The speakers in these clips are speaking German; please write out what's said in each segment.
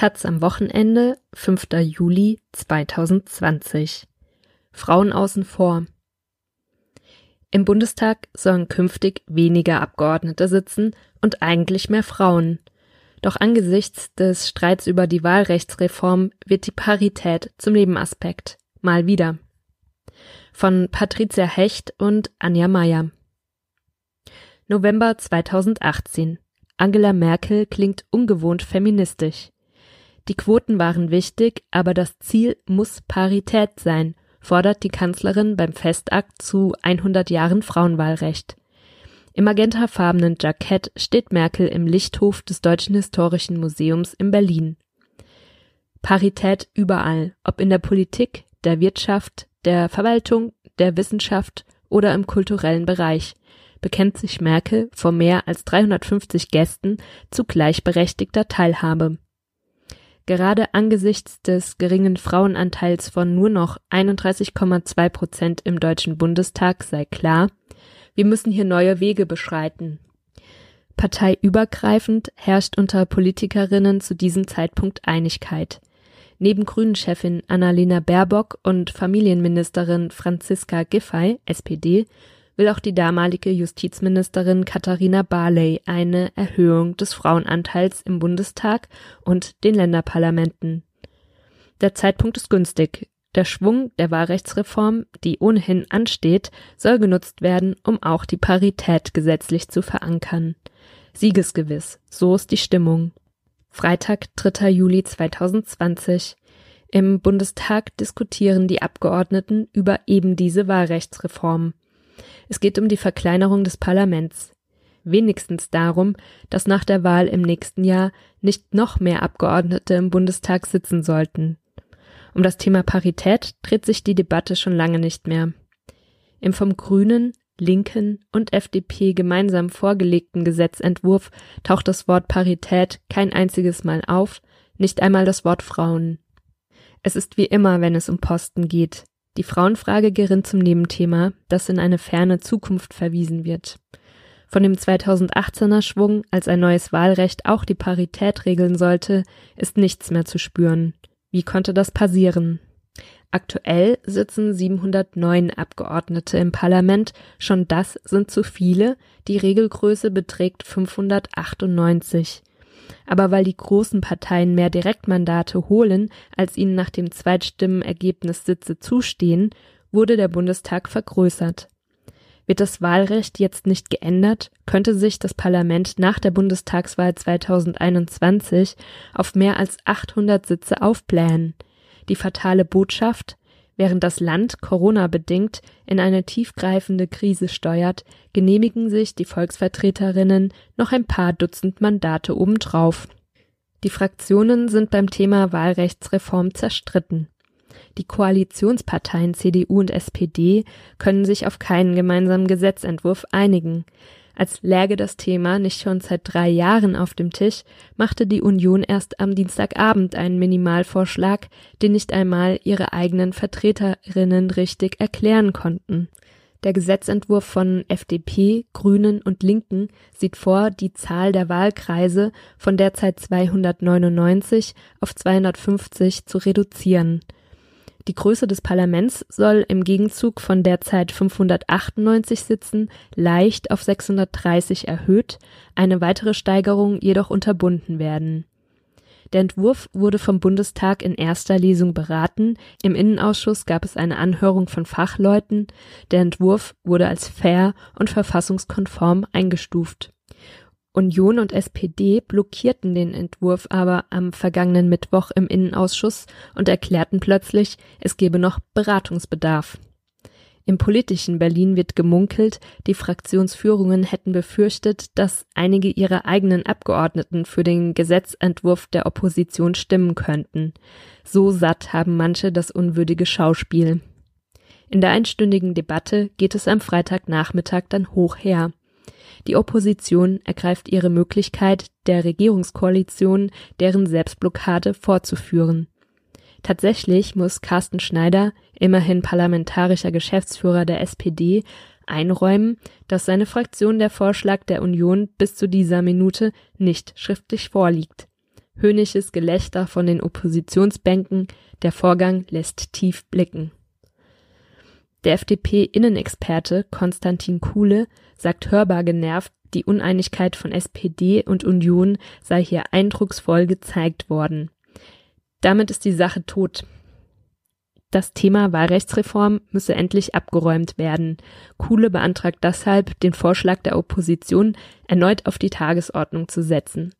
Taz am Wochenende, 5. Juli 2020. Frauen außen vor. Im Bundestag sollen künftig weniger Abgeordnete sitzen und eigentlich mehr Frauen. Doch angesichts des Streits über die Wahlrechtsreform wird die Parität zum Nebenaspekt. Mal wieder. Von Patricia Hecht und Anja Meyer. November 2018. Angela Merkel klingt ungewohnt feministisch. Die Quoten waren wichtig, aber das Ziel muss Parität sein, fordert die Kanzlerin beim Festakt zu 100 Jahren Frauenwahlrecht. Im magentafarbenen Jackett steht Merkel im Lichthof des Deutschen Historischen Museums in Berlin. Parität überall, ob in der Politik, der Wirtschaft, der Verwaltung, der Wissenschaft oder im kulturellen Bereich, bekennt sich Merkel vor mehr als 350 Gästen zu gleichberechtigter Teilhabe. Gerade angesichts des geringen Frauenanteils von nur noch 31,2 Prozent im Deutschen Bundestag sei klar, wir müssen hier neue Wege beschreiten. Parteiübergreifend herrscht unter Politikerinnen zu diesem Zeitpunkt Einigkeit. Neben Grünen-Chefin Annalena Baerbock und Familienministerin Franziska Giffey, SPD, will auch die damalige Justizministerin Katharina Barley eine Erhöhung des Frauenanteils im Bundestag und den Länderparlamenten. Der Zeitpunkt ist günstig. Der Schwung der Wahlrechtsreform, die ohnehin ansteht, soll genutzt werden, um auch die Parität gesetzlich zu verankern. Siegesgewiss, so ist die Stimmung. Freitag, 3. Juli 2020. Im Bundestag diskutieren die Abgeordneten über eben diese Wahlrechtsreform. Es geht um die Verkleinerung des Parlaments. Wenigstens darum, dass nach der Wahl im nächsten Jahr nicht noch mehr Abgeordnete im Bundestag sitzen sollten. Um das Thema Parität dreht sich die Debatte schon lange nicht mehr. Im vom Grünen, Linken und FDP gemeinsam vorgelegten Gesetzentwurf taucht das Wort Parität kein einziges Mal auf, nicht einmal das Wort Frauen. Es ist wie immer, wenn es um Posten geht. Die Frauenfrage gerinnt zum Nebenthema, das in eine ferne Zukunft verwiesen wird. Von dem 2018er Schwung, als ein neues Wahlrecht auch die Parität regeln sollte, ist nichts mehr zu spüren. Wie konnte das passieren? Aktuell sitzen 709 Abgeordnete im Parlament, schon das sind zu viele, die Regelgröße beträgt 598 aber weil die großen Parteien mehr Direktmandate holen, als ihnen nach dem Zweitstimmenergebnis Sitze zustehen, wurde der Bundestag vergrößert. Wird das Wahlrecht jetzt nicht geändert, könnte sich das Parlament nach der Bundestagswahl 2021 auf mehr als 800 Sitze aufblähen. Die fatale Botschaft, Während das Land Corona-bedingt in eine tiefgreifende Krise steuert, genehmigen sich die Volksvertreterinnen noch ein paar Dutzend Mandate obendrauf. Die Fraktionen sind beim Thema Wahlrechtsreform zerstritten. Die Koalitionsparteien CDU und SPD können sich auf keinen gemeinsamen Gesetzentwurf einigen. Als läge das Thema nicht schon seit drei Jahren auf dem Tisch, machte die Union erst am Dienstagabend einen Minimalvorschlag, den nicht einmal ihre eigenen Vertreterinnen richtig erklären konnten. Der Gesetzentwurf von FDP, Grünen und Linken sieht vor, die Zahl der Wahlkreise von derzeit 299 auf 250 zu reduzieren. Die Größe des Parlaments soll im Gegenzug von derzeit 598 Sitzen leicht auf 630 erhöht, eine weitere Steigerung jedoch unterbunden werden. Der Entwurf wurde vom Bundestag in erster Lesung beraten, im Innenausschuss gab es eine Anhörung von Fachleuten, der Entwurf wurde als fair und verfassungskonform eingestuft Union und SPD blockierten den Entwurf aber am vergangenen Mittwoch im Innenausschuss und erklärten plötzlich, es gebe noch Beratungsbedarf. Im politischen Berlin wird gemunkelt, die Fraktionsführungen hätten befürchtet, dass einige ihrer eigenen Abgeordneten für den Gesetzentwurf der Opposition stimmen könnten. So satt haben manche das unwürdige Schauspiel. In der einstündigen Debatte geht es am Freitagnachmittag dann hoch her. Die Opposition ergreift ihre Möglichkeit der Regierungskoalition, deren Selbstblockade fortzuführen. Tatsächlich muss Carsten Schneider, immerhin parlamentarischer Geschäftsführer der SPD, einräumen, dass seine Fraktion der Vorschlag der Union bis zu dieser Minute nicht schriftlich vorliegt. Höhnisches Gelächter von den Oppositionsbänken, der Vorgang lässt tief blicken. Der FDP-Innenexperte Konstantin Kuhle sagt hörbar genervt, die Uneinigkeit von SPD und Union sei hier eindrucksvoll gezeigt worden. Damit ist die Sache tot. Das Thema Wahlrechtsreform müsse endlich abgeräumt werden. Kuhle beantragt deshalb, den Vorschlag der Opposition erneut auf die Tagesordnung zu setzen.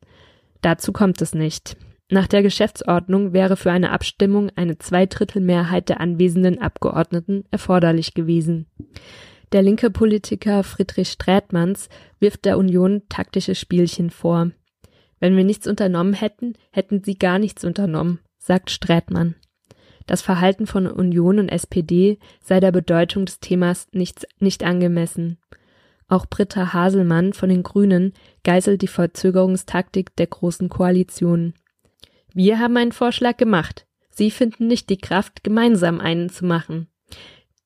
Dazu kommt es nicht. Nach der Geschäftsordnung wäre für eine Abstimmung eine Zweidrittelmehrheit der anwesenden Abgeordneten erforderlich gewesen. Der linke Politiker Friedrich Strätmanns wirft der Union taktische Spielchen vor. Wenn wir nichts unternommen hätten, hätten sie gar nichts unternommen, sagt Strätmann. Das Verhalten von Union und SPD sei der Bedeutung des Themas nicht, nicht angemessen. Auch Britta Haselmann von den Grünen geißelt die Verzögerungstaktik der Großen Koalition. Wir haben einen Vorschlag gemacht. Sie finden nicht die Kraft, gemeinsam einen zu machen.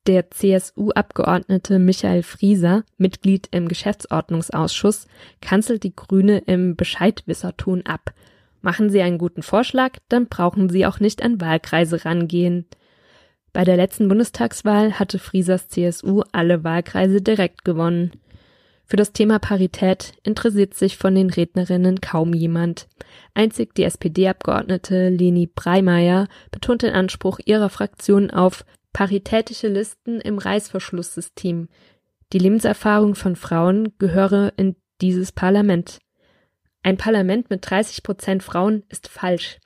Der CSU-Abgeordnete Michael Frieser, Mitglied im Geschäftsordnungsausschuss, kanzelt die Grüne im Bescheidwisserton ab. Machen Sie einen guten Vorschlag, dann brauchen Sie auch nicht an Wahlkreise rangehen. Bei der letzten Bundestagswahl hatte Friesers CSU alle Wahlkreise direkt gewonnen. Für das Thema Parität interessiert sich von den Rednerinnen kaum jemand. Einzig die SPD-Abgeordnete Leni Breimeyer betont den Anspruch ihrer Fraktion auf paritätische Listen im Reißverschlusssystem. Die Lebenserfahrung von Frauen gehöre in dieses Parlament. Ein Parlament mit 30 Prozent Frauen ist falsch.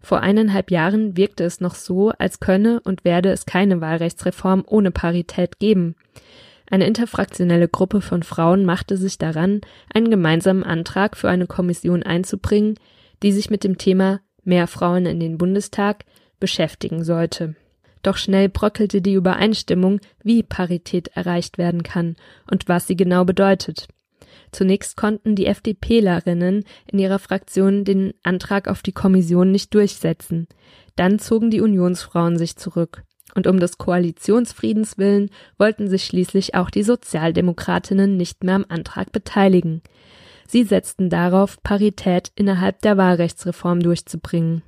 Vor eineinhalb Jahren wirkte es noch so, als könne und werde es keine Wahlrechtsreform ohne Parität geben. Eine interfraktionelle Gruppe von Frauen machte sich daran, einen gemeinsamen Antrag für eine Kommission einzubringen, die sich mit dem Thema Mehr Frauen in den Bundestag beschäftigen sollte. Doch schnell bröckelte die Übereinstimmung, wie Parität erreicht werden kann und was sie genau bedeutet. Zunächst konnten die FDPlerinnen in ihrer Fraktion den Antrag auf die Kommission nicht durchsetzen. Dann zogen die Unionsfrauen sich zurück und um des Koalitionsfriedens willen wollten sich schließlich auch die Sozialdemokratinnen nicht mehr am Antrag beteiligen. Sie setzten darauf, Parität innerhalb der Wahlrechtsreform durchzubringen.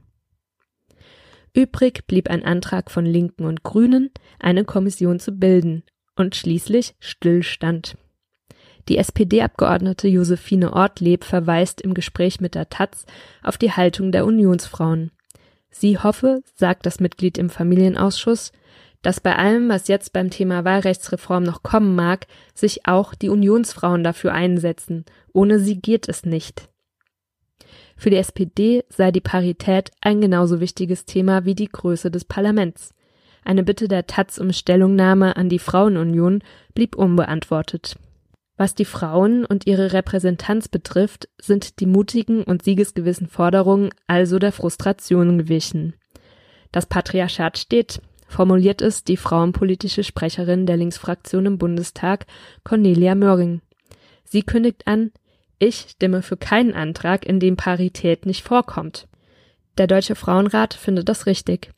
Übrig blieb ein Antrag von Linken und Grünen, eine Kommission zu bilden, und schließlich Stillstand. Die SPD-Abgeordnete Josephine Ortleb verweist im Gespräch mit der Taz auf die Haltung der Unionsfrauen. Sie hoffe, sagt das Mitglied im Familienausschuss, dass bei allem, was jetzt beim Thema Wahlrechtsreform noch kommen mag, sich auch die Unionsfrauen dafür einsetzen. Ohne sie geht es nicht. Für die SPD sei die Parität ein genauso wichtiges Thema wie die Größe des Parlaments. Eine Bitte der Taz um Stellungnahme an die Frauenunion blieb unbeantwortet. Was die Frauen und ihre Repräsentanz betrifft, sind die mutigen und siegesgewissen Forderungen also der Frustration gewichen. Das Patriarchat steht, formuliert es die frauenpolitische Sprecherin der Linksfraktion im Bundestag, Cornelia Möhring. Sie kündigt an, ich stimme für keinen Antrag, in dem Parität nicht vorkommt. Der Deutsche Frauenrat findet das richtig.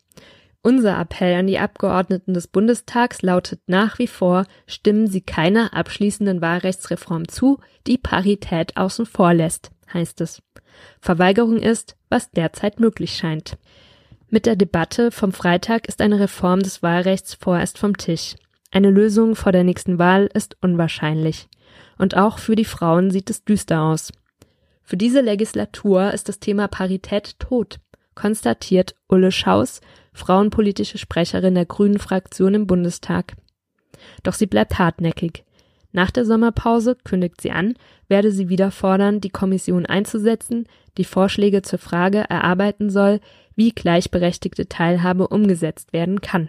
Unser Appell an die Abgeordneten des Bundestags lautet nach wie vor, stimmen Sie keiner abschließenden Wahlrechtsreform zu, die Parität außen vor lässt, heißt es. Verweigerung ist, was derzeit möglich scheint. Mit der Debatte vom Freitag ist eine Reform des Wahlrechts vorerst vom Tisch. Eine Lösung vor der nächsten Wahl ist unwahrscheinlich. Und auch für die Frauen sieht es düster aus. Für diese Legislatur ist das Thema Parität tot, konstatiert Ulle Schaus, frauenpolitische Sprecherin der Grünen Fraktion im Bundestag. Doch sie bleibt hartnäckig. Nach der Sommerpause kündigt sie an, werde sie wieder fordern, die Kommission einzusetzen, die Vorschläge zur Frage erarbeiten soll, wie gleichberechtigte Teilhabe umgesetzt werden kann.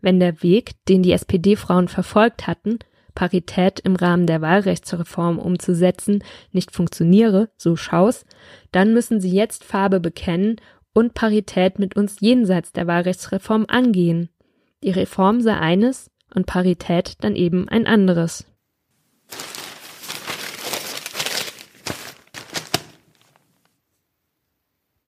Wenn der Weg, den die SPD-Frauen verfolgt hatten, Parität im Rahmen der Wahlrechtsreform umzusetzen, nicht funktioniere, so Schaus, dann müssen sie jetzt Farbe bekennen und Parität mit uns jenseits der Wahlrechtsreform angehen. Die Reform sei eines und Parität dann eben ein anderes.